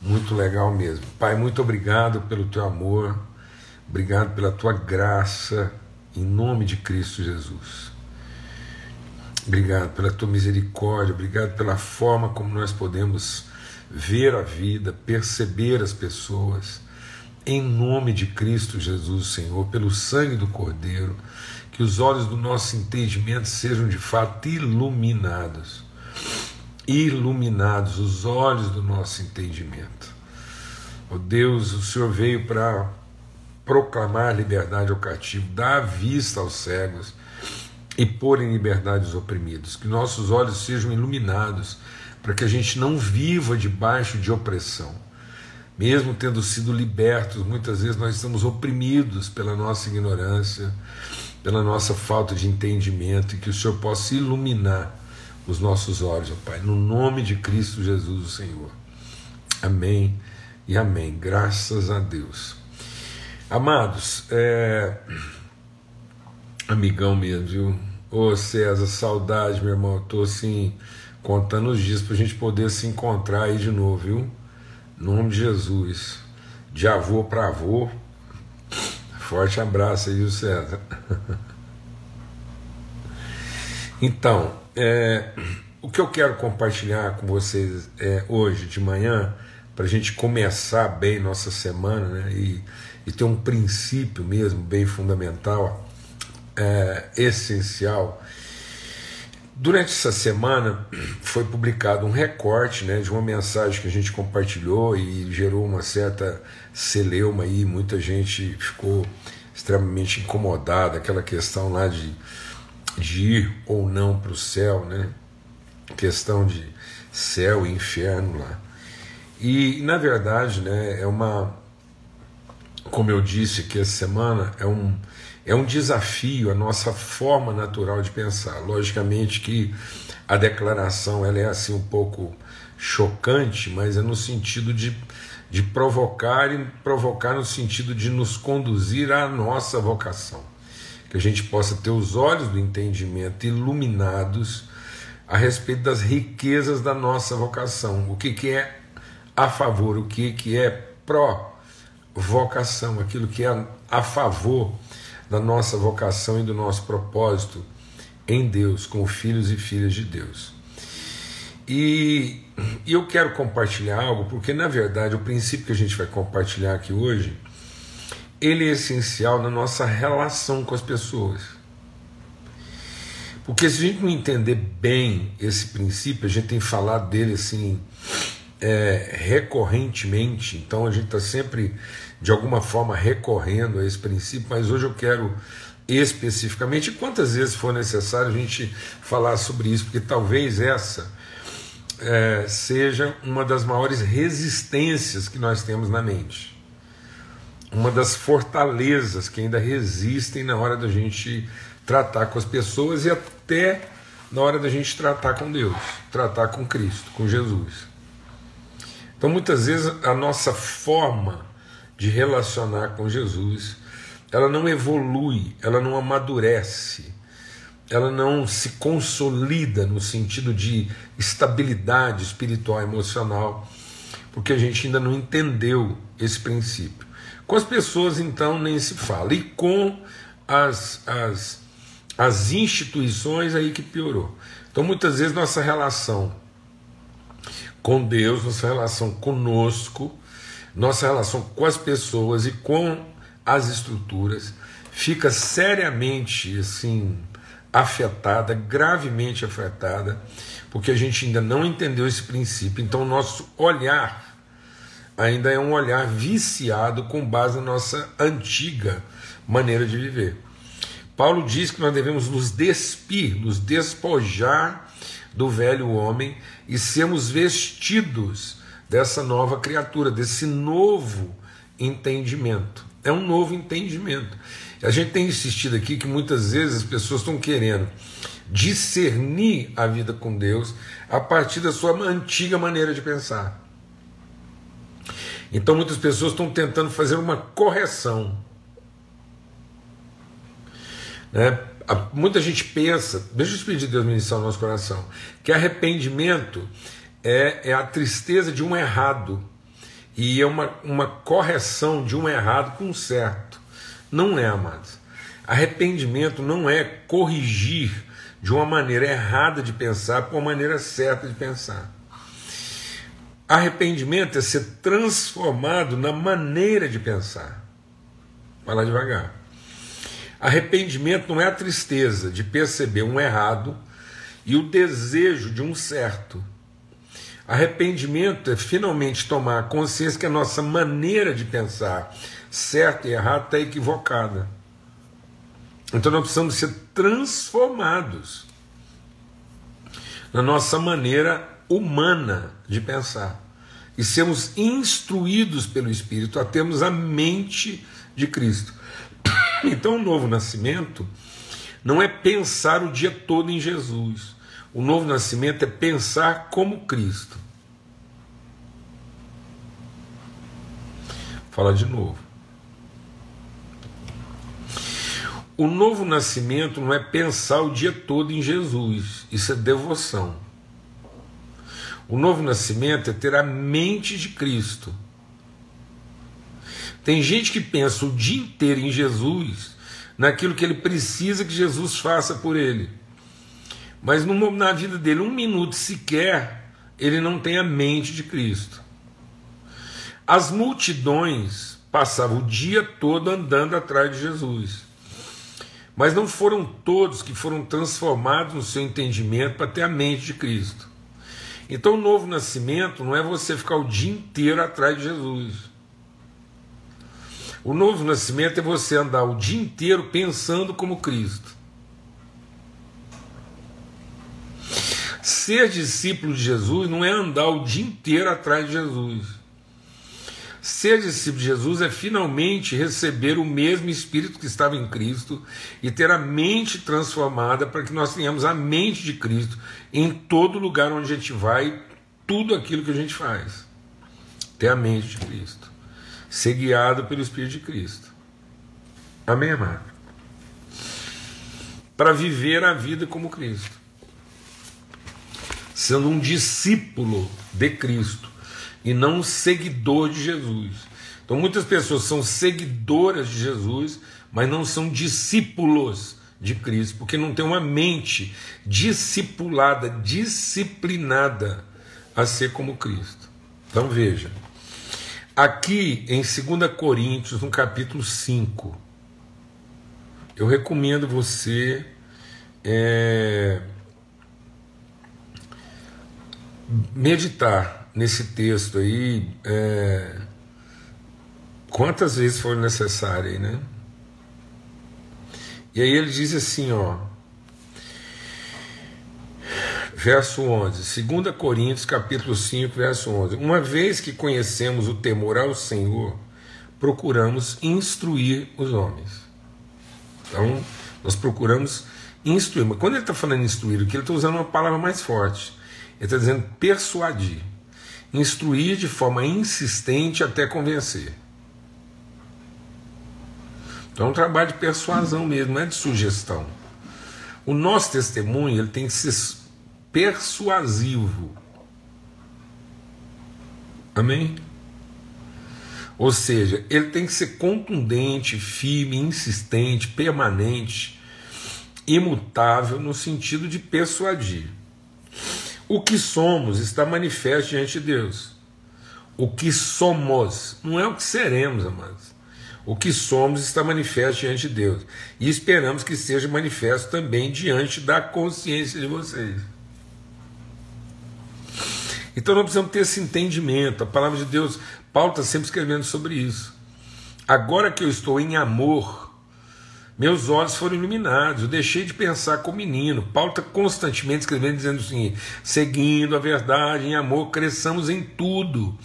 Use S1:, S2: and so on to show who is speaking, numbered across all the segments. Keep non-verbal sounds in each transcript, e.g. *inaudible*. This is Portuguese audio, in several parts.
S1: Muito legal mesmo. Pai, muito obrigado pelo teu amor, obrigado pela tua graça, em nome de Cristo Jesus. Obrigado pela tua misericórdia, obrigado pela forma como nós podemos ver a vida, perceber as pessoas. Em nome de Cristo Jesus, Senhor, pelo sangue do Cordeiro, que os olhos do nosso entendimento sejam de fato iluminados iluminados os olhos do nosso entendimento. Oh Deus, o Senhor veio para proclamar liberdade ao cativo, dar vista aos cegos e pôr em liberdade os oprimidos. Que nossos olhos sejam iluminados para que a gente não viva debaixo de opressão. Mesmo tendo sido libertos, muitas vezes nós estamos oprimidos pela nossa ignorância, pela nossa falta de entendimento e que o Senhor possa iluminar os nossos olhos, ó Pai, no nome de Cristo Jesus, o Senhor. Amém e amém. Graças a Deus. Amados, é... amigão mesmo, viu? Ô César, saudade, meu irmão. Estou assim, contando os dias para a gente poder se encontrar aí de novo, viu? Nome de Jesus. De avô para avô. Forte abraço aí, viu, César? *laughs* Então, é, o que eu quero compartilhar com vocês é, hoje de manhã, para a gente começar bem nossa semana né, e, e ter um princípio mesmo bem fundamental, é, essencial. Durante essa semana foi publicado um recorte né, de uma mensagem que a gente compartilhou e gerou uma certa celeuma aí, muita gente ficou extremamente incomodada, aquela questão lá de de ir ou não para o céu, né? Questão de céu e inferno lá. E na verdade, né, é uma como eu disse que essa semana é um é um desafio a nossa forma natural de pensar. Logicamente que a declaração ela é assim um pouco chocante, mas é no sentido de, de provocar e provocar no sentido de nos conduzir à nossa vocação que a gente possa ter os olhos do entendimento iluminados a respeito das riquezas da nossa vocação, o que, que é a favor, o que, que é pró-vocação, aquilo que é a favor da nossa vocação e do nosso propósito em Deus, como filhos e filhas de Deus. E, e eu quero compartilhar algo, porque na verdade o princípio que a gente vai compartilhar aqui hoje ele é essencial na nossa relação com as pessoas. Porque se a gente não entender bem esse princípio, a gente tem falado dele assim é, recorrentemente, então a gente está sempre de alguma forma recorrendo a esse princípio, mas hoje eu quero especificamente, quantas vezes for necessário a gente falar sobre isso, porque talvez essa é, seja uma das maiores resistências que nós temos na mente uma das fortalezas que ainda resistem na hora da gente tratar com as pessoas e até na hora da gente tratar com Deus, tratar com Cristo, com Jesus. Então, muitas vezes, a nossa forma de relacionar com Jesus, ela não evolui, ela não amadurece, ela não se consolida no sentido de estabilidade espiritual emocional, porque a gente ainda não entendeu esse princípio. Com as pessoas, então, nem se fala. E com as, as, as instituições, aí que piorou. Então, muitas vezes, nossa relação com Deus, nossa relação conosco, nossa relação com as pessoas e com as estruturas fica seriamente assim afetada, gravemente afetada, porque a gente ainda não entendeu esse princípio. Então, nosso olhar ainda é um olhar viciado com base na nossa antiga maneira de viver. Paulo diz que nós devemos nos despir, nos despojar do velho homem e sermos vestidos dessa nova criatura, desse novo entendimento. É um novo entendimento. A gente tem insistido aqui que muitas vezes as pessoas estão querendo discernir a vida com Deus a partir da sua antiga maneira de pensar. Então muitas pessoas estão tentando fazer uma correção. Né? Muita gente pensa, deixa eu pedir Deus ministrar no nosso coração, que arrependimento é, é a tristeza de um errado e é uma, uma correção de um errado com um certo. Não é, amados. Arrependimento não é corrigir de uma maneira errada de pensar para uma maneira certa de pensar. Arrependimento é ser transformado na maneira de pensar. Vai lá devagar. Arrependimento não é a tristeza de perceber um errado e o desejo de um certo. Arrependimento é finalmente tomar consciência que a nossa maneira de pensar, certo e errado, está equivocada. Então nós precisamos ser transformados na nossa maneira humana de pensar e sermos instruídos pelo Espírito a termos a mente de Cristo. *coughs* Então o novo nascimento não é pensar o dia todo em Jesus. O novo nascimento é pensar como Cristo. Fala de novo. O novo nascimento não é pensar o dia todo em Jesus, isso é devoção. O novo nascimento é ter a mente de Cristo. Tem gente que pensa o dia inteiro em Jesus, naquilo que ele precisa que Jesus faça por ele. Mas na vida dele, um minuto sequer, ele não tem a mente de Cristo. As multidões passavam o dia todo andando atrás de Jesus. Mas não foram todos que foram transformados no seu entendimento para ter a mente de Cristo. Então, o novo nascimento não é você ficar o dia inteiro atrás de Jesus. O novo nascimento é você andar o dia inteiro pensando como Cristo. Ser discípulo de Jesus não é andar o dia inteiro atrás de Jesus. Ser discípulo de Jesus é finalmente receber o mesmo Espírito que estava em Cristo e ter a mente transformada para que nós tenhamos a mente de Cristo em todo lugar onde a gente vai, tudo aquilo que a gente faz. Ter a mente de Cristo. Ser guiado pelo Espírito de Cristo. Amém, amado? Para viver a vida como Cristo. Sendo um discípulo de Cristo e não um seguidor de Jesus. Então muitas pessoas são seguidoras de Jesus, mas não são discípulos de Cristo, porque não tem uma mente discipulada, disciplinada a ser como Cristo. Então veja, aqui em 2 Coríntios, no capítulo 5, eu recomendo você é, meditar nesse texto aí é, quantas vezes for necessário, né? E aí ele diz assim, ó, verso 11, 2 Coríntios capítulo 5, verso 11, uma vez que conhecemos o temor ao Senhor, procuramos instruir os homens. Então, nós procuramos instruir, mas quando ele está falando instruir, que ele está usando é uma palavra mais forte, ele está dizendo persuadir instruir de forma insistente até convencer. Então é um trabalho de persuasão mesmo, não é de sugestão. O nosso testemunho ele tem que ser persuasivo. Amém? Ou seja, ele tem que ser contundente, firme, insistente, permanente, imutável no sentido de persuadir. O que somos está manifesto diante de Deus. O que somos, não é o que seremos, amados. O que somos está manifesto diante de Deus. E esperamos que seja manifesto também diante da consciência de vocês. Então nós precisamos ter esse entendimento. A palavra de Deus, Paulo está sempre escrevendo sobre isso. Agora que eu estou em amor, meus olhos foram iluminados, eu deixei de pensar como menino. Paulo está constantemente escrevendo, dizendo assim: seguindo a verdade em amor, cresçamos em tudo,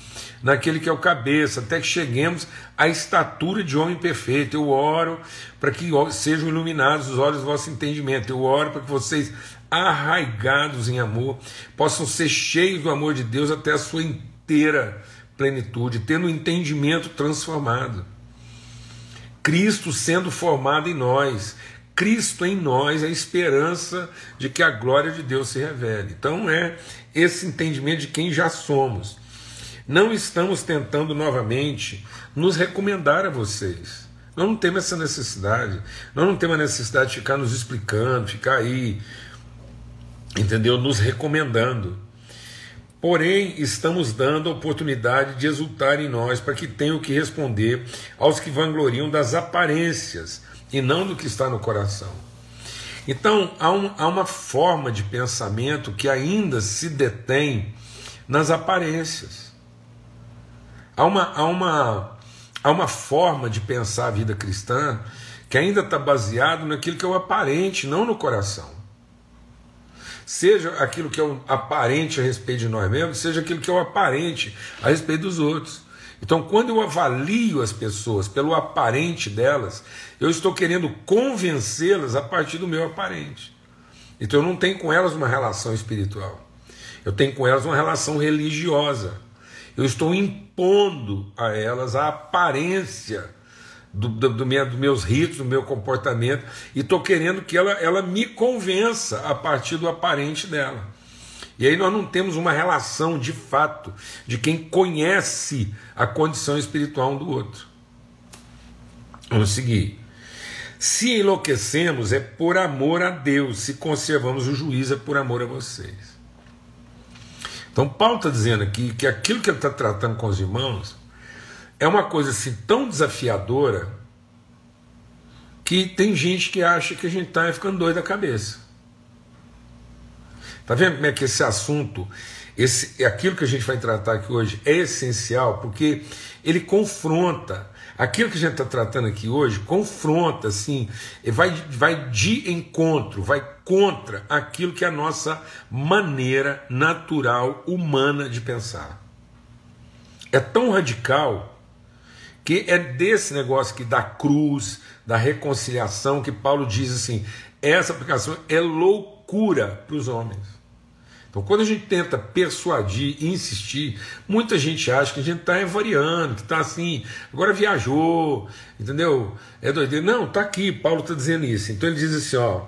S1: naquele que é o cabeça, até que cheguemos à estatura de homem perfeito. Eu oro para que sejam iluminados os olhos do vosso entendimento. Eu oro para que vocês, arraigados em amor, possam ser cheios do amor de Deus até a sua inteira plenitude, tendo o entendimento transformado. Cristo sendo formado em nós, Cristo em nós, a esperança de que a glória de Deus se revele. Então é esse entendimento de quem já somos. Não estamos tentando novamente nos recomendar a vocês. Nós não temos essa necessidade. Nós não temos a necessidade de ficar nos explicando, ficar aí, entendeu? Nos recomendando. Porém, estamos dando a oportunidade de exultar em nós para que tenham que responder aos que vangloriam das aparências e não do que está no coração. Então, há, um, há uma forma de pensamento que ainda se detém nas aparências. Há uma, há uma, há uma forma de pensar a vida cristã que ainda está baseado naquilo que é o aparente, não no coração seja aquilo que é o aparente a respeito de nós mesmos, seja aquilo que é o aparente a respeito dos outros. Então, quando eu avalio as pessoas pelo aparente delas, eu estou querendo convencê-las a partir do meu aparente. Então, eu não tenho com elas uma relação espiritual, eu tenho com elas uma relação religiosa. Eu estou impondo a elas a aparência do, do, do minha, dos meus ritos, do meu comportamento, e estou querendo que ela, ela me convença a partir do aparente dela. E aí nós não temos uma relação de fato de quem conhece a condição espiritual um do outro. Vamos seguir. Se enlouquecemos é por amor a Deus, se conservamos o juízo é por amor a vocês. Então Paulo está dizendo aqui que aquilo que ele está tratando com os irmãos é uma coisa assim tão desafiadora que tem gente que acha que a gente está ficando doido da cabeça. Tá vendo como é que esse assunto, esse, aquilo que a gente vai tratar aqui hoje é essencial, porque ele confronta aquilo que a gente está tratando aqui hoje, confronta assim, vai, vai de encontro, vai contra aquilo que é a nossa maneira natural humana de pensar. É tão radical que é desse negócio aqui da cruz, da reconciliação, que Paulo diz assim: essa aplicação é loucura para os homens. Então, quando a gente tenta persuadir e insistir, muita gente acha que a gente está variando, que está assim, agora viajou, entendeu? É doideira. Não, está aqui, Paulo está dizendo isso. Então ele diz assim: ó.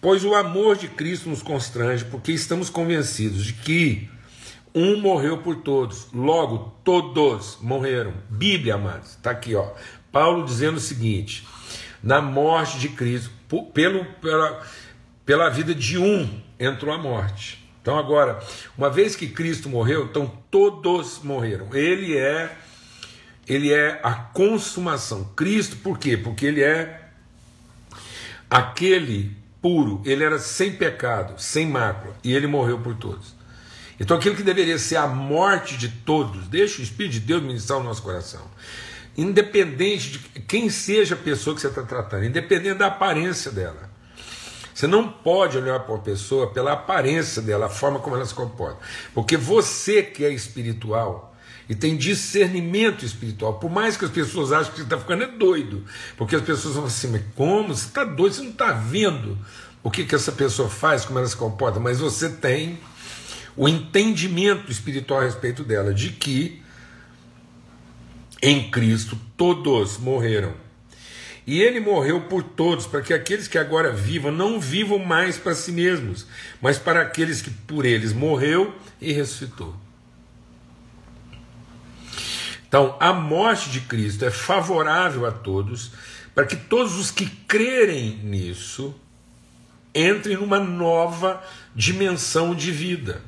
S1: Pois o amor de Cristo nos constrange, porque estamos convencidos de que um morreu por todos, logo todos morreram. Bíblia, amados, está aqui, ó. Paulo dizendo o seguinte: na morte de Cristo, pelo, pela, pela vida de um entrou a morte. Então, agora, uma vez que Cristo morreu, então todos morreram. Ele é ele é a consumação. Cristo, por quê? Porque ele é aquele puro, ele era sem pecado, sem mácula, e ele morreu por todos. Então aquilo que deveria ser a morte de todos, deixa o Espírito de Deus ministrar o nosso coração. Independente de quem seja a pessoa que você está tratando, independente da aparência dela. Você não pode olhar para uma pessoa pela aparência dela, a forma como ela se comporta. Porque você que é espiritual e tem discernimento espiritual, por mais que as pessoas achem que você está ficando é doido, porque as pessoas vão assim, mas como? Você está doido, você não está vendo o que, que essa pessoa faz, como ela se comporta, mas você tem o entendimento espiritual a respeito dela, de que em Cristo todos morreram. E ele morreu por todos, para que aqueles que agora vivam não vivam mais para si mesmos, mas para aqueles que por eles morreu e ressuscitou. Então, a morte de Cristo é favorável a todos, para que todos os que crerem nisso entrem numa nova dimensão de vida.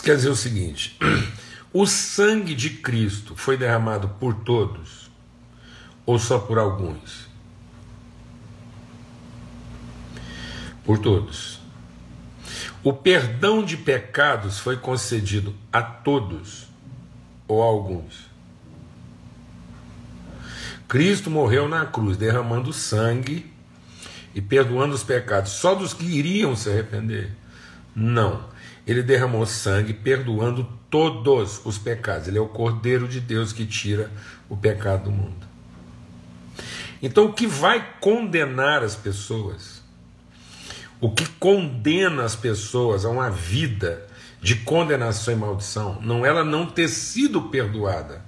S1: Isso quer dizer o seguinte: *clears throat* o sangue de Cristo foi derramado por todos ou só por alguns? Por todos. O perdão de pecados foi concedido a todos ou a alguns? Cristo morreu na cruz, derramando sangue e perdoando os pecados só dos que iriam se arrepender? Não ele derramou sangue, perdoando todos os pecados. Ele é o Cordeiro de Deus que tira o pecado do mundo. Então, o que vai condenar as pessoas, o que condena as pessoas a uma vida de condenação e maldição, não ela não ter sido perdoada,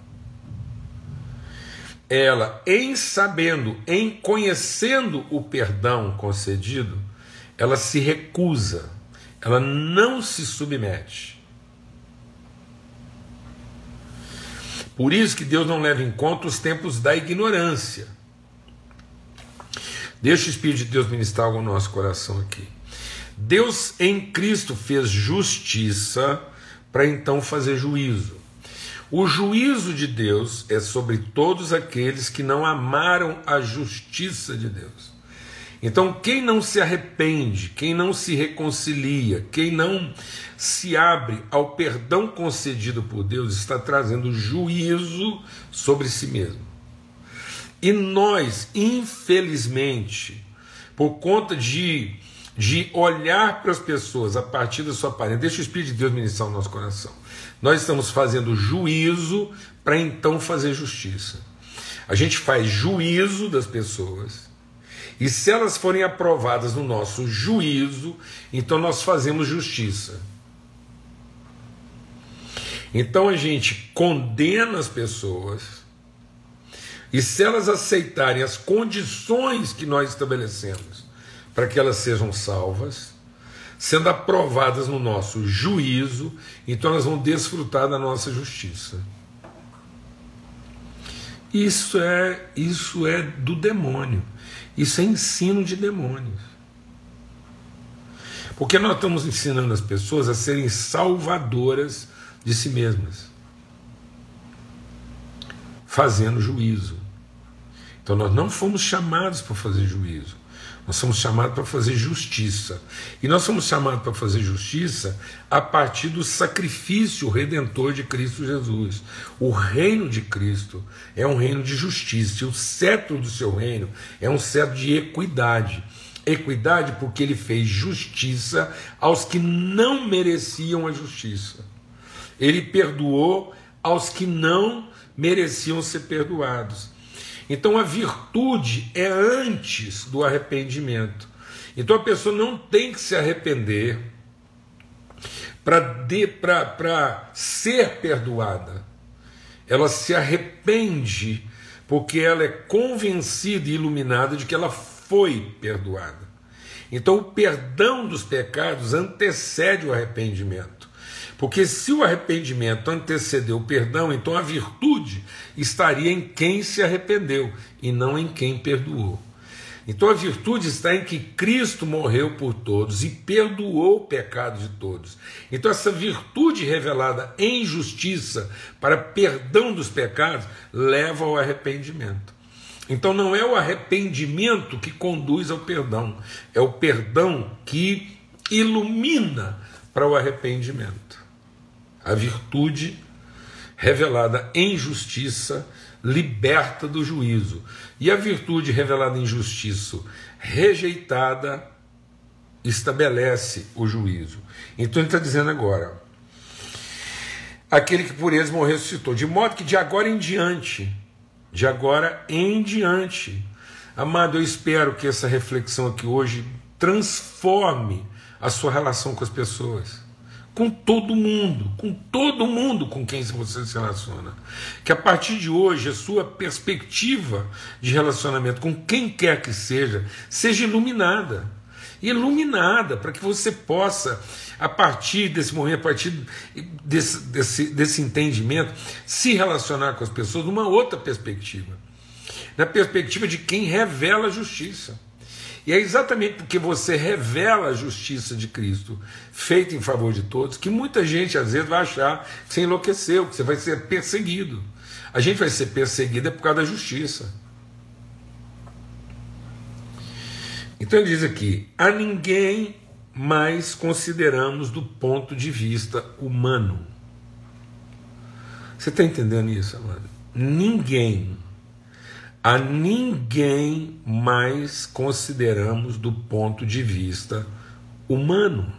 S1: ela, em sabendo, em conhecendo o perdão concedido, ela se recusa, ela não se submete. Por isso que Deus não leva em conta os tempos da ignorância. Deixa o Espírito de Deus ministrar algo no nosso coração aqui. Deus em Cristo fez justiça para então fazer juízo. O juízo de Deus é sobre todos aqueles que não amaram a justiça de Deus. Então, quem não se arrepende, quem não se reconcilia, quem não se abre ao perdão concedido por Deus, está trazendo juízo sobre si mesmo. E nós, infelizmente, por conta de, de olhar para as pessoas a partir da sua aparência, deixa o Espírito de Deus ministrar o nosso coração. Nós estamos fazendo juízo para então fazer justiça. A gente faz juízo das pessoas e se elas forem aprovadas no nosso juízo, então nós fazemos justiça. Então a gente condena as pessoas, e se elas aceitarem as condições que nós estabelecemos para que elas sejam salvas, sendo aprovadas no nosso juízo, então elas vão desfrutar da nossa justiça. Isso é isso é do demônio. Isso é ensino de demônios. Porque nós estamos ensinando as pessoas a serem salvadoras de si mesmas, fazendo juízo. Então nós não fomos chamados para fazer juízo. Nós somos chamados para fazer justiça. E nós somos chamados para fazer justiça a partir do sacrifício redentor de Cristo Jesus. O reino de Cristo é um reino de justiça. E o cetro do seu reino é um cetro de equidade. Equidade porque ele fez justiça aos que não mereciam a justiça. Ele perdoou aos que não mereciam ser perdoados. Então a virtude é antes do arrependimento. Então a pessoa não tem que se arrepender para ser perdoada. Ela se arrepende porque ela é convencida e iluminada de que ela foi perdoada. Então o perdão dos pecados antecede o arrependimento. Porque se o arrependimento antecedeu o perdão, então a virtude estaria em quem se arrependeu e não em quem perdoou. Então a virtude está em que Cristo morreu por todos e perdoou o pecado de todos. Então essa virtude revelada em justiça para perdão dos pecados leva ao arrependimento. Então não é o arrependimento que conduz ao perdão, é o perdão que ilumina para o arrependimento a virtude revelada em justiça liberta do juízo, e a virtude revelada em justiça rejeitada estabelece o juízo. Então ele está dizendo agora: aquele que por eles morreu ressuscitou, de modo que de agora em diante, de agora em diante, amado, eu espero que essa reflexão aqui hoje transforme a sua relação com as pessoas com todo mundo, com todo mundo com quem você se relaciona. Que a partir de hoje a sua perspectiva de relacionamento com quem quer que seja seja iluminada. Iluminada, para que você possa, a partir desse momento, a partir desse, desse, desse entendimento, se relacionar com as pessoas numa outra perspectiva na perspectiva de quem revela a justiça. E é exatamente porque você revela a justiça de Cristo, feita em favor de todos, que muita gente às vezes vai achar que você enlouqueceu, que você vai ser perseguido. A gente vai ser perseguido é por causa da justiça. Então ele diz aqui: a ninguém mais consideramos do ponto de vista humano. Você está entendendo isso, amado? Ninguém a ninguém mais consideramos do ponto de vista humano.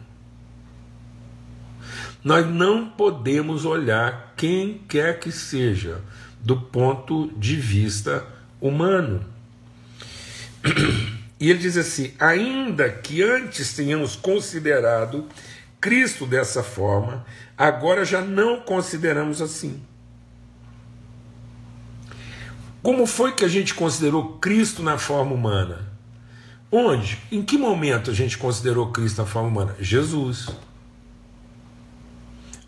S1: Nós não podemos olhar quem quer que seja do ponto de vista humano. *clears throat* E ele diz assim: ainda que antes tenhamos considerado Cristo dessa forma, agora já não consideramos assim. Como foi que a gente considerou Cristo na forma humana? Onde? Em que momento a gente considerou Cristo na forma humana? Jesus.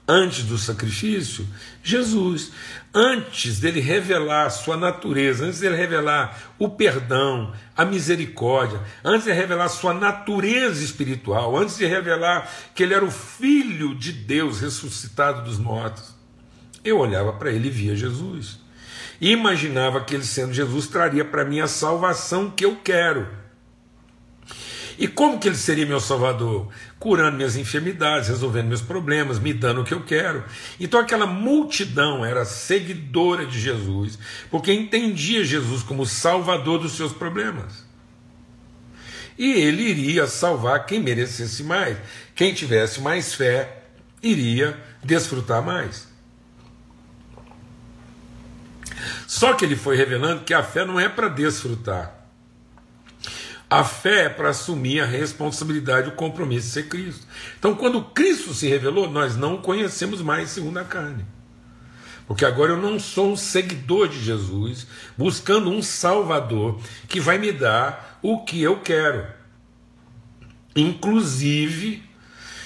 S1: Antes do sacrifício, Jesus. Antes dele revelar sua natureza, antes dele revelar o perdão, a misericórdia, antes de revelar sua natureza espiritual, antes de revelar que ele era o Filho de Deus ressuscitado dos mortos, eu olhava para ele e via Jesus. Imaginava que ele, sendo Jesus, traria para mim a salvação que eu quero. E como que ele seria meu salvador? Curando minhas enfermidades, resolvendo meus problemas, me dando o que eu quero. Então aquela multidão era seguidora de Jesus, porque entendia Jesus como salvador dos seus problemas. E ele iria salvar quem merecesse mais. Quem tivesse mais fé iria desfrutar mais. Só que ele foi revelando que a fé não é para desfrutar. A fé é para assumir a responsabilidade, o compromisso de ser Cristo. Então, quando Cristo se revelou, nós não conhecemos mais segundo a carne. Porque agora eu não sou um seguidor de Jesus, buscando um Salvador que vai me dar o que eu quero. Inclusive,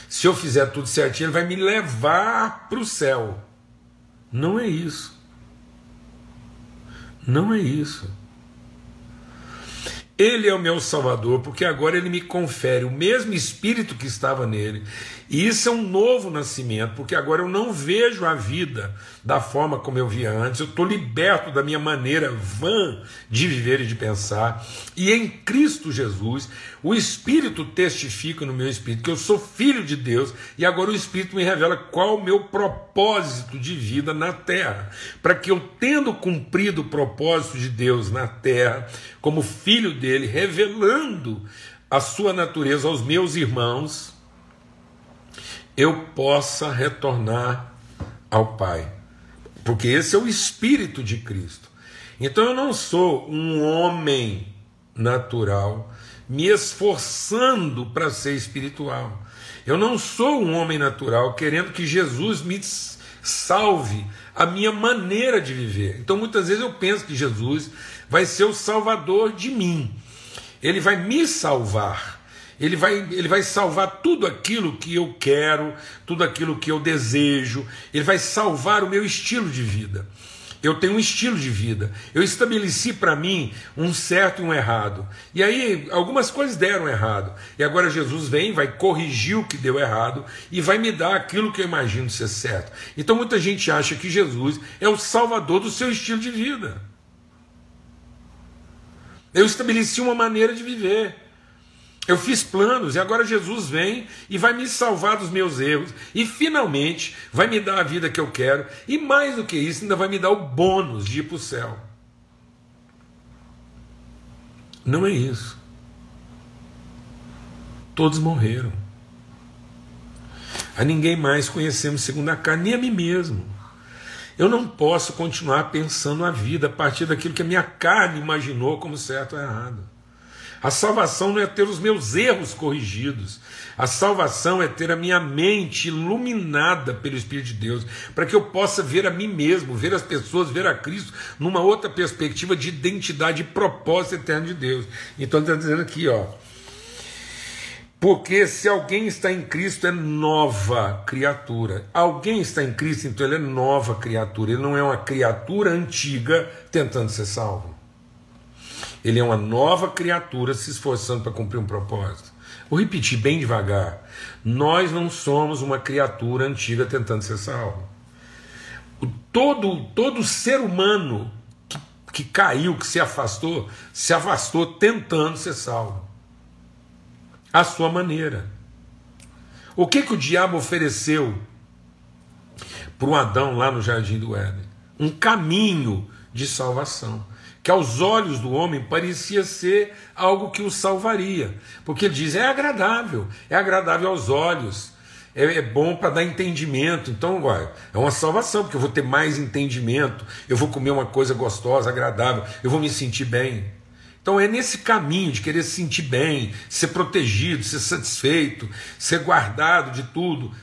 S1: se eu fizer tudo certinho, ele vai me levar para o céu. Não é isso. Não é isso. Ele é o meu Salvador, porque agora ele me confere o mesmo Espírito que estava nele. E isso é um novo nascimento, porque agora eu não vejo a vida da forma como eu via antes, eu estou liberto da minha maneira vã de viver e de pensar. E em Cristo Jesus, o Espírito testifica no meu espírito que eu sou filho de Deus, e agora o Espírito me revela qual o meu propósito de vida na terra, para que eu, tendo cumprido o propósito de Deus na terra, como filho dele, revelando a sua natureza aos meus irmãos, eu possa retornar ao Pai. Porque esse é o espírito de Cristo. Então eu não sou um homem natural me esforçando para ser espiritual. Eu não sou um homem natural querendo que Jesus me salve a minha maneira de viver. Então muitas vezes eu penso que Jesus vai ser o salvador de mim. Ele vai me salvar. Ele vai, ele vai salvar tudo aquilo que eu quero, tudo aquilo que eu desejo. Ele vai salvar o meu estilo de vida. Eu tenho um estilo de vida. Eu estabeleci para mim um certo e um errado. E aí algumas coisas deram errado. E agora Jesus vem, vai corrigir o que deu errado e vai me dar aquilo que eu imagino ser certo. Então muita gente acha que Jesus é o salvador do seu estilo de vida. Eu estabeleci uma maneira de viver. Eu fiz planos e agora Jesus vem e vai me salvar dos meus erros e finalmente vai me dar a vida que eu quero e mais do que isso, ainda vai me dar o bônus de ir para o céu. Não é isso. Todos morreram. A ninguém mais conhecemos segundo a carne, nem a mim mesmo. Eu não posso continuar pensando a vida a partir daquilo que a minha carne imaginou como certo ou errado. A salvação não é ter os meus erros corrigidos. A salvação é ter a minha mente iluminada pelo Espírito de Deus, para que eu possa ver a mim mesmo, ver as pessoas, ver a Cristo numa outra perspectiva de identidade e propósito eterno de Deus. Então está dizendo aqui, ó. Porque se alguém está em Cristo é nova criatura. Alguém está em Cristo, então ele é nova criatura. Ele não é uma criatura antiga tentando ser salvo. Ele é uma nova criatura se esforçando para cumprir um propósito. Vou repetir bem devagar. Nós não somos uma criatura antiga tentando ser salvo. Todo, todo ser humano que, que caiu, que se afastou, se afastou tentando ser salvo. À sua maneira. O que, que o diabo ofereceu para o Adão lá no jardim do Éden? Um caminho de salvação que aos olhos do homem parecia ser algo que o salvaria, porque ele diz: é agradável, é agradável aos olhos, é, é bom para dar entendimento. Então, ué, é uma salvação, porque eu vou ter mais entendimento, eu vou comer uma coisa gostosa, agradável, eu vou me sentir bem. Então é nesse caminho de querer se sentir bem, ser protegido, ser satisfeito, ser guardado de tudo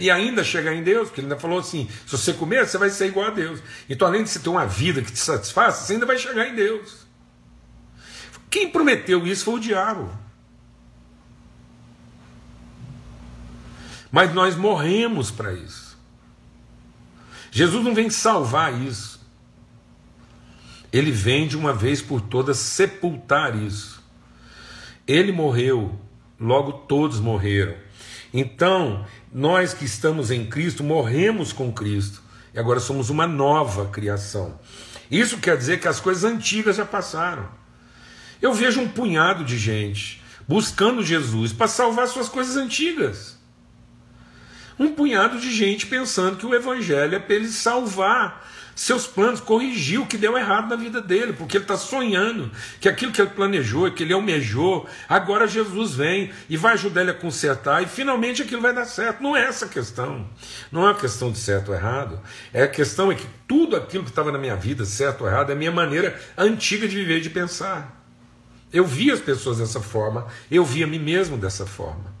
S1: e ainda chegar em Deus, porque ele ainda falou assim: se você comer, você vai ser igual a Deus. Então, além de você ter uma vida que te satisfaça, você ainda vai chegar em Deus. Quem prometeu isso foi o diabo. Mas nós morremos para isso. Jesus não vem salvar isso. Ele vem de uma vez por todas sepultar isso. Ele morreu, logo todos morreram. Então, nós que estamos em Cristo, morremos com Cristo. E agora somos uma nova criação. Isso quer dizer que as coisas antigas já passaram. Eu vejo um punhado de gente buscando Jesus para salvar suas coisas antigas um punhado de gente pensando que o evangelho é para ele salvar seus planos, corrigir o que deu errado na vida dele, porque ele está sonhando que aquilo que ele planejou, que ele almejou, agora Jesus vem e vai ajudar ele a consertar e finalmente aquilo vai dar certo. Não é essa a questão. Não é uma questão de certo ou errado. É a questão é que tudo aquilo que estava na minha vida, certo ou errado, é a minha maneira antiga de viver e de pensar. Eu vi as pessoas dessa forma, eu vi a mim mesmo dessa forma.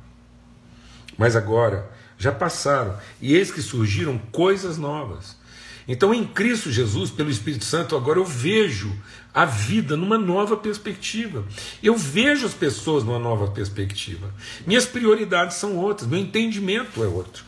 S1: Mas agora já passaram, e eis que surgiram coisas novas. Então, em Cristo Jesus, pelo Espírito Santo, agora eu vejo a vida numa nova perspectiva. Eu vejo as pessoas numa nova perspectiva. Minhas prioridades são outras, meu entendimento é outro.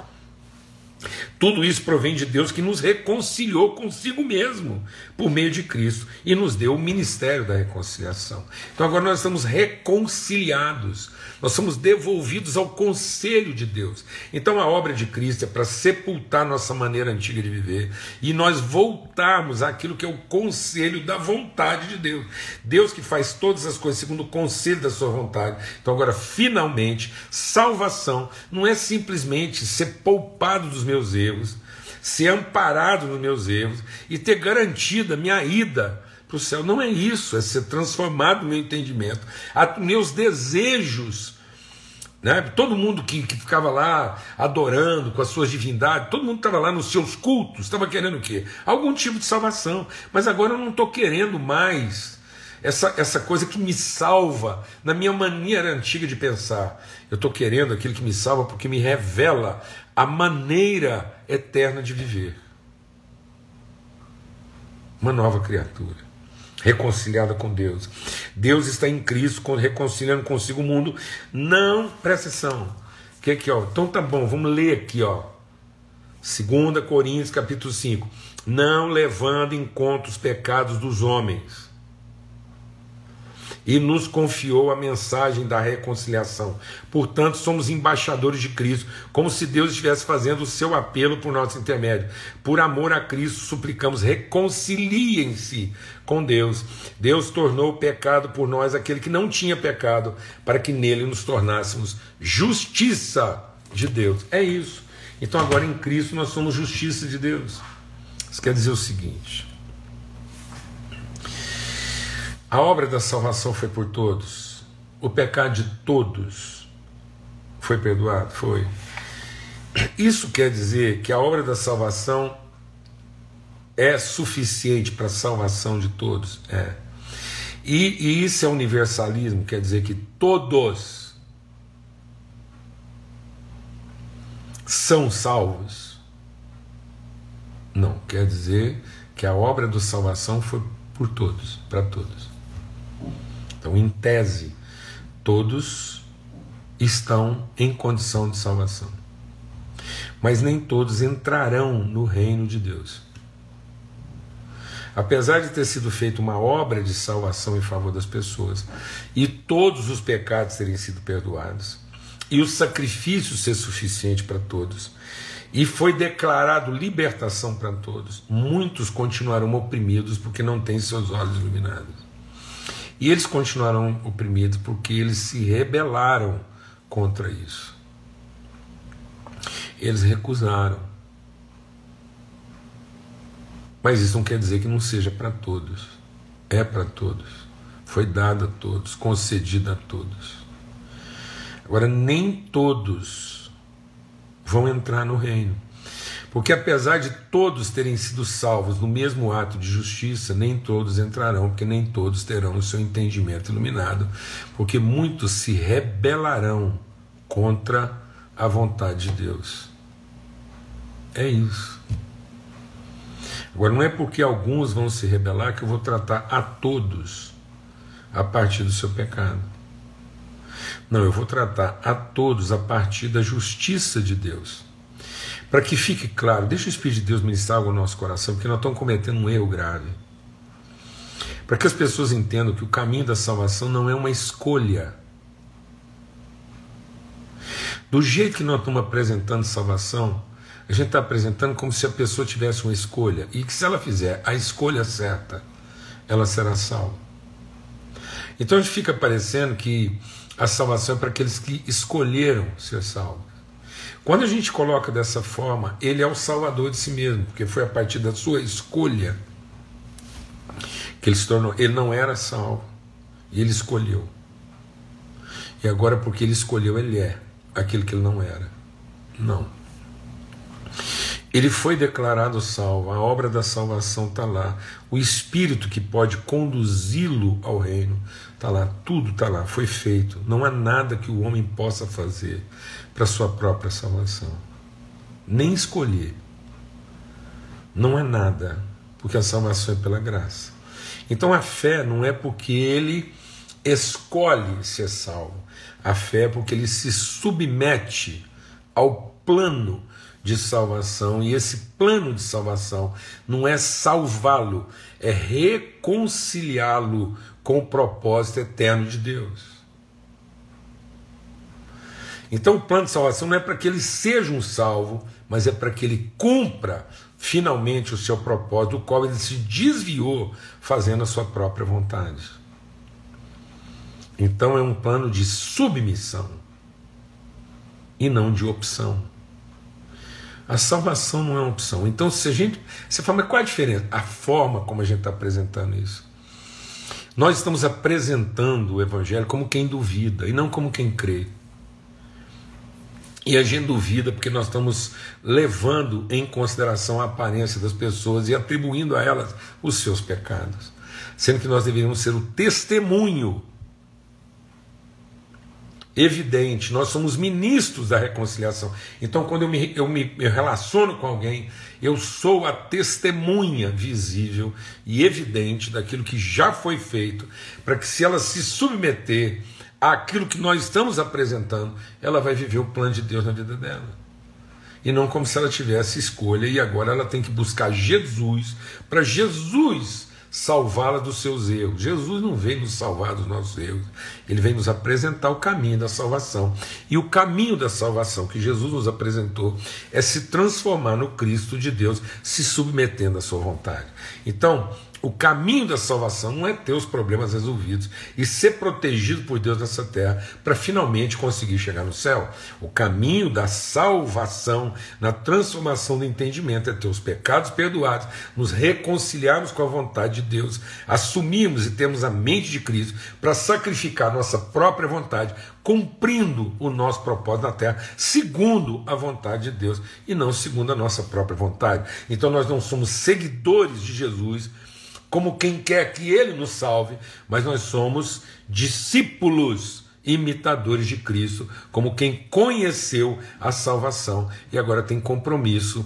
S1: Tudo isso provém de Deus que nos reconciliou consigo mesmo por meio de Cristo e nos deu o ministério da reconciliação. Então agora nós estamos reconciliados nós somos devolvidos ao conselho de Deus. Então a obra de Cristo é para sepultar nossa maneira antiga de viver e nós voltarmos àquilo que é o conselho da vontade de Deus. Deus que faz todas as coisas segundo o conselho da sua vontade. Então agora, finalmente, salvação não é simplesmente ser poupado dos meus erros, ser amparado nos meus erros e ter garantida minha ida para o céu. Não é isso, é ser transformado no meu entendimento. A, meus desejos. Né? Todo mundo que, que ficava lá adorando com as suas divindades, todo mundo estava lá nos seus cultos, estava querendo o quê? Algum tipo de salvação. Mas agora eu não estou querendo mais essa, essa coisa que me salva na minha maneira antiga de pensar. Eu estou querendo aquilo que me salva porque me revela a maneira eterna de viver. Uma nova criatura reconciliada com Deus. Deus está em Cristo, reconciliando consigo o mundo. Não, presta atenção. Que aqui, ó. Então tá bom, vamos ler aqui, ó. 2 Coríntios capítulo 5. Não levando em conta os pecados dos homens e nos confiou a mensagem da reconciliação. Portanto, somos embaixadores de Cristo, como se Deus estivesse fazendo o seu apelo por nosso intermédio. Por amor a Cristo, suplicamos, reconciliem-se com Deus. Deus tornou o pecado por nós aquele que não tinha pecado, para que nele nos tornássemos justiça de Deus. É isso. Então, agora em Cristo, nós somos justiça de Deus. Isso quer dizer o seguinte a obra da salvação foi por todos. O pecado de todos foi perdoado? Foi. Isso quer dizer que a obra da salvação é suficiente para a salvação de todos? É. E, e isso é universalismo, quer dizer que todos são salvos? Não, quer dizer que a obra da salvação foi por todos, para todos. Então, em tese, todos estão em condição de salvação. Mas nem todos entrarão no reino de Deus. Apesar de ter sido feita uma obra de salvação em favor das pessoas e todos os pecados terem sido perdoados, e o sacrifício ser suficiente para todos, e foi declarado libertação para todos, muitos continuarão oprimidos porque não têm seus olhos iluminados. E eles continuarão oprimidos porque eles se rebelaram contra isso. Eles recusaram. Mas isso não quer dizer que não seja para todos. É para todos. Foi dado a todos, concedido a todos. Agora, nem todos vão entrar no reino. Porque apesar de todos terem sido salvos no mesmo ato de justiça, nem todos entrarão, porque nem todos terão o seu entendimento iluminado, porque muitos se rebelarão contra a vontade de Deus. É isso. Agora, não é porque alguns vão se rebelar que eu vou tratar a todos a partir do seu pecado. Não, eu vou tratar a todos a partir da justiça de Deus. Para que fique claro, deixa o Espírito de Deus ministrar algo no nosso coração, porque nós estamos cometendo um erro grave. Para que as pessoas entendam que o caminho da salvação não é uma escolha. Do jeito que nós estamos apresentando salvação, a gente está apresentando como se a pessoa tivesse uma escolha e que se ela fizer a escolha certa, ela será salva. Então a gente fica parecendo que a salvação é para aqueles que escolheram ser salvos. Quando a gente coloca dessa forma, ele é o salvador de si mesmo, porque foi a partir da sua escolha que ele se tornou. Ele não era salvo, e ele escolheu. E agora, porque ele escolheu, ele é aquilo que ele não era. Não. Ele foi declarado salvo, a obra da salvação está lá, o Espírito que pode conduzi-lo ao reino está lá, tudo está lá, foi feito. Não há nada que o homem possa fazer para sua própria salvação, nem escolher. Não é nada, porque a salvação é pela graça. Então a fé não é porque ele escolhe ser salvo, a fé é porque ele se submete ao plano de salvação, e esse plano de salvação não é salvá-lo, é reconciliá-lo com o propósito eterno de Deus. Então o plano de salvação não é para que ele seja um salvo, mas é para que ele cumpra finalmente o seu propósito, do qual ele se desviou fazendo a sua própria vontade. Então é um plano de submissão e não de opção. A salvação não é uma opção. Então, se a gente. Você fala, mas qual a diferença? A forma como a gente está apresentando isso. Nós estamos apresentando o Evangelho como quem duvida e não como quem crê. E a gente duvida porque nós estamos levando em consideração a aparência das pessoas e atribuindo a elas os seus pecados. Sendo que nós deveríamos ser o testemunho evidente, nós somos ministros da reconciliação. Então, quando eu me, eu me eu relaciono com alguém, eu sou a testemunha visível e evidente daquilo que já foi feito, para que se ela se submeter àquilo que nós estamos apresentando, ela vai viver o plano de Deus na vida dela. E não como se ela tivesse escolha e agora ela tem que buscar Jesus, para Jesus salvá-la dos seus erros. Jesus não vem nos salvar dos nossos erros, ele vem nos apresentar o caminho da salvação. E o caminho da salvação que Jesus nos apresentou é se transformar no Cristo de Deus, se submetendo à sua vontade. Então, o caminho da salvação não é ter os problemas resolvidos e ser protegido por Deus nessa terra para finalmente conseguir chegar no céu. O caminho da salvação, na transformação do entendimento, é ter os pecados perdoados, nos reconciliarmos com a vontade de Deus, assumirmos e termos a mente de Cristo para sacrificar nossa própria vontade, cumprindo o nosso propósito na terra, segundo a vontade de Deus e não segundo a nossa própria vontade. Então nós não somos seguidores de Jesus como quem quer que ele nos salve, mas nós somos discípulos, imitadores de Cristo, como quem conheceu a salvação e agora tem compromisso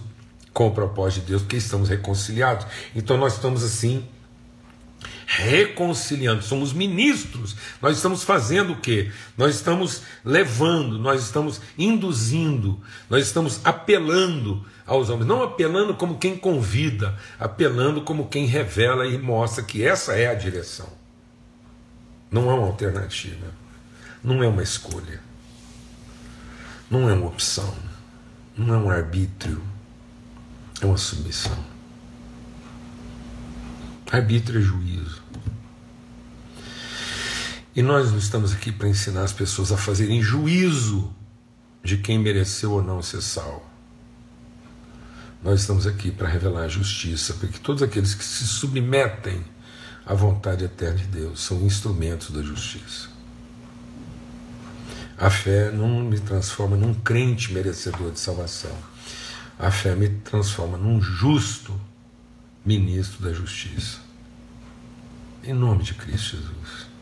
S1: com o propósito de Deus, porque estamos reconciliados. Então nós estamos assim reconciliando, somos ministros. Nós estamos fazendo o quê? Nós estamos levando, nós estamos induzindo, nós estamos apelando aos homens, não apelando como quem convida, apelando como quem revela e mostra que essa é a direção. Não é uma alternativa, não é uma escolha, não é uma opção, não é um arbítrio, é uma submissão. Arbítrio é juízo. E nós não estamos aqui para ensinar as pessoas a fazerem juízo de quem mereceu ou não ser salvo. Nós estamos aqui para revelar a justiça, porque todos aqueles que se submetem à vontade eterna de Deus são instrumentos da justiça. A fé não me transforma num crente merecedor de salvação. a fé me transforma num justo ministro da justiça. Em nome de Cristo Jesus.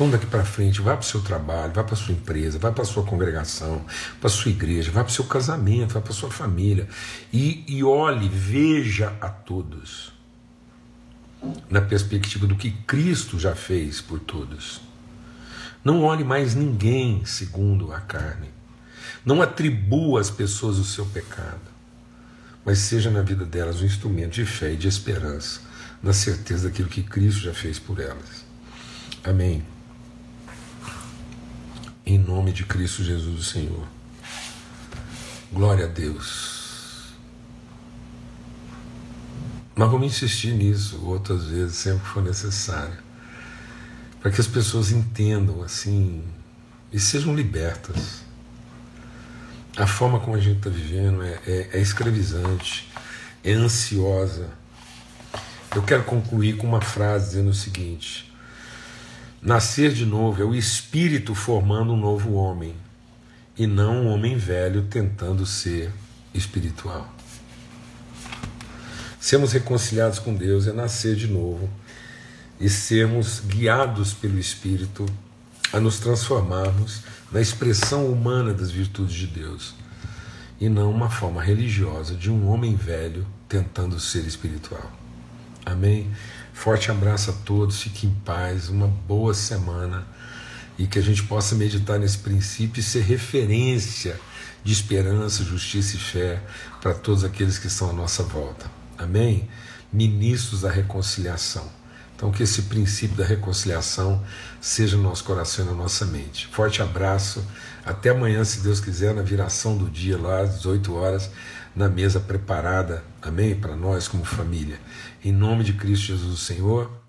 S1: Então, daqui para frente, vá para o seu trabalho, vá para a sua empresa, vá para a sua congregação, para a sua igreja, vá para o seu casamento, vá para a sua família e, e olhe, veja a todos na perspectiva do que Cristo já fez por todos. Não olhe mais ninguém segundo a carne. Não atribua às pessoas o seu pecado, mas seja na vida delas um instrumento de fé e de esperança, na certeza daquilo que Cristo já fez por elas. Amém. Em nome de Cristo Jesus, o Senhor. Glória a Deus. Mas vamos insistir nisso outras vezes, sempre que for necessário, para que as pessoas entendam assim e sejam libertas. A forma como a gente está vivendo é, é, é escravizante, é ansiosa. Eu quero concluir com uma frase dizendo o seguinte: Nascer de novo é o espírito formando um novo homem, e não um homem velho tentando ser espiritual. Sermos reconciliados com Deus é nascer de novo e sermos guiados pelo Espírito a nos transformarmos na expressão humana das virtudes de Deus e não uma forma religiosa de um homem velho tentando ser espiritual. Amém? Forte abraço a todos, fique em paz, uma boa semana e que a gente possa meditar nesse princípio e ser referência de esperança, justiça e fé para todos aqueles que estão à nossa volta. Amém? Ministros da reconciliação. Então, que esse princípio da reconciliação seja no nosso coração e na nossa mente. Forte abraço. Até amanhã, se Deus quiser, na viração do dia, lá às 18 horas, na mesa preparada, amém? Para nós como família. Em nome de Cristo Jesus, Senhor.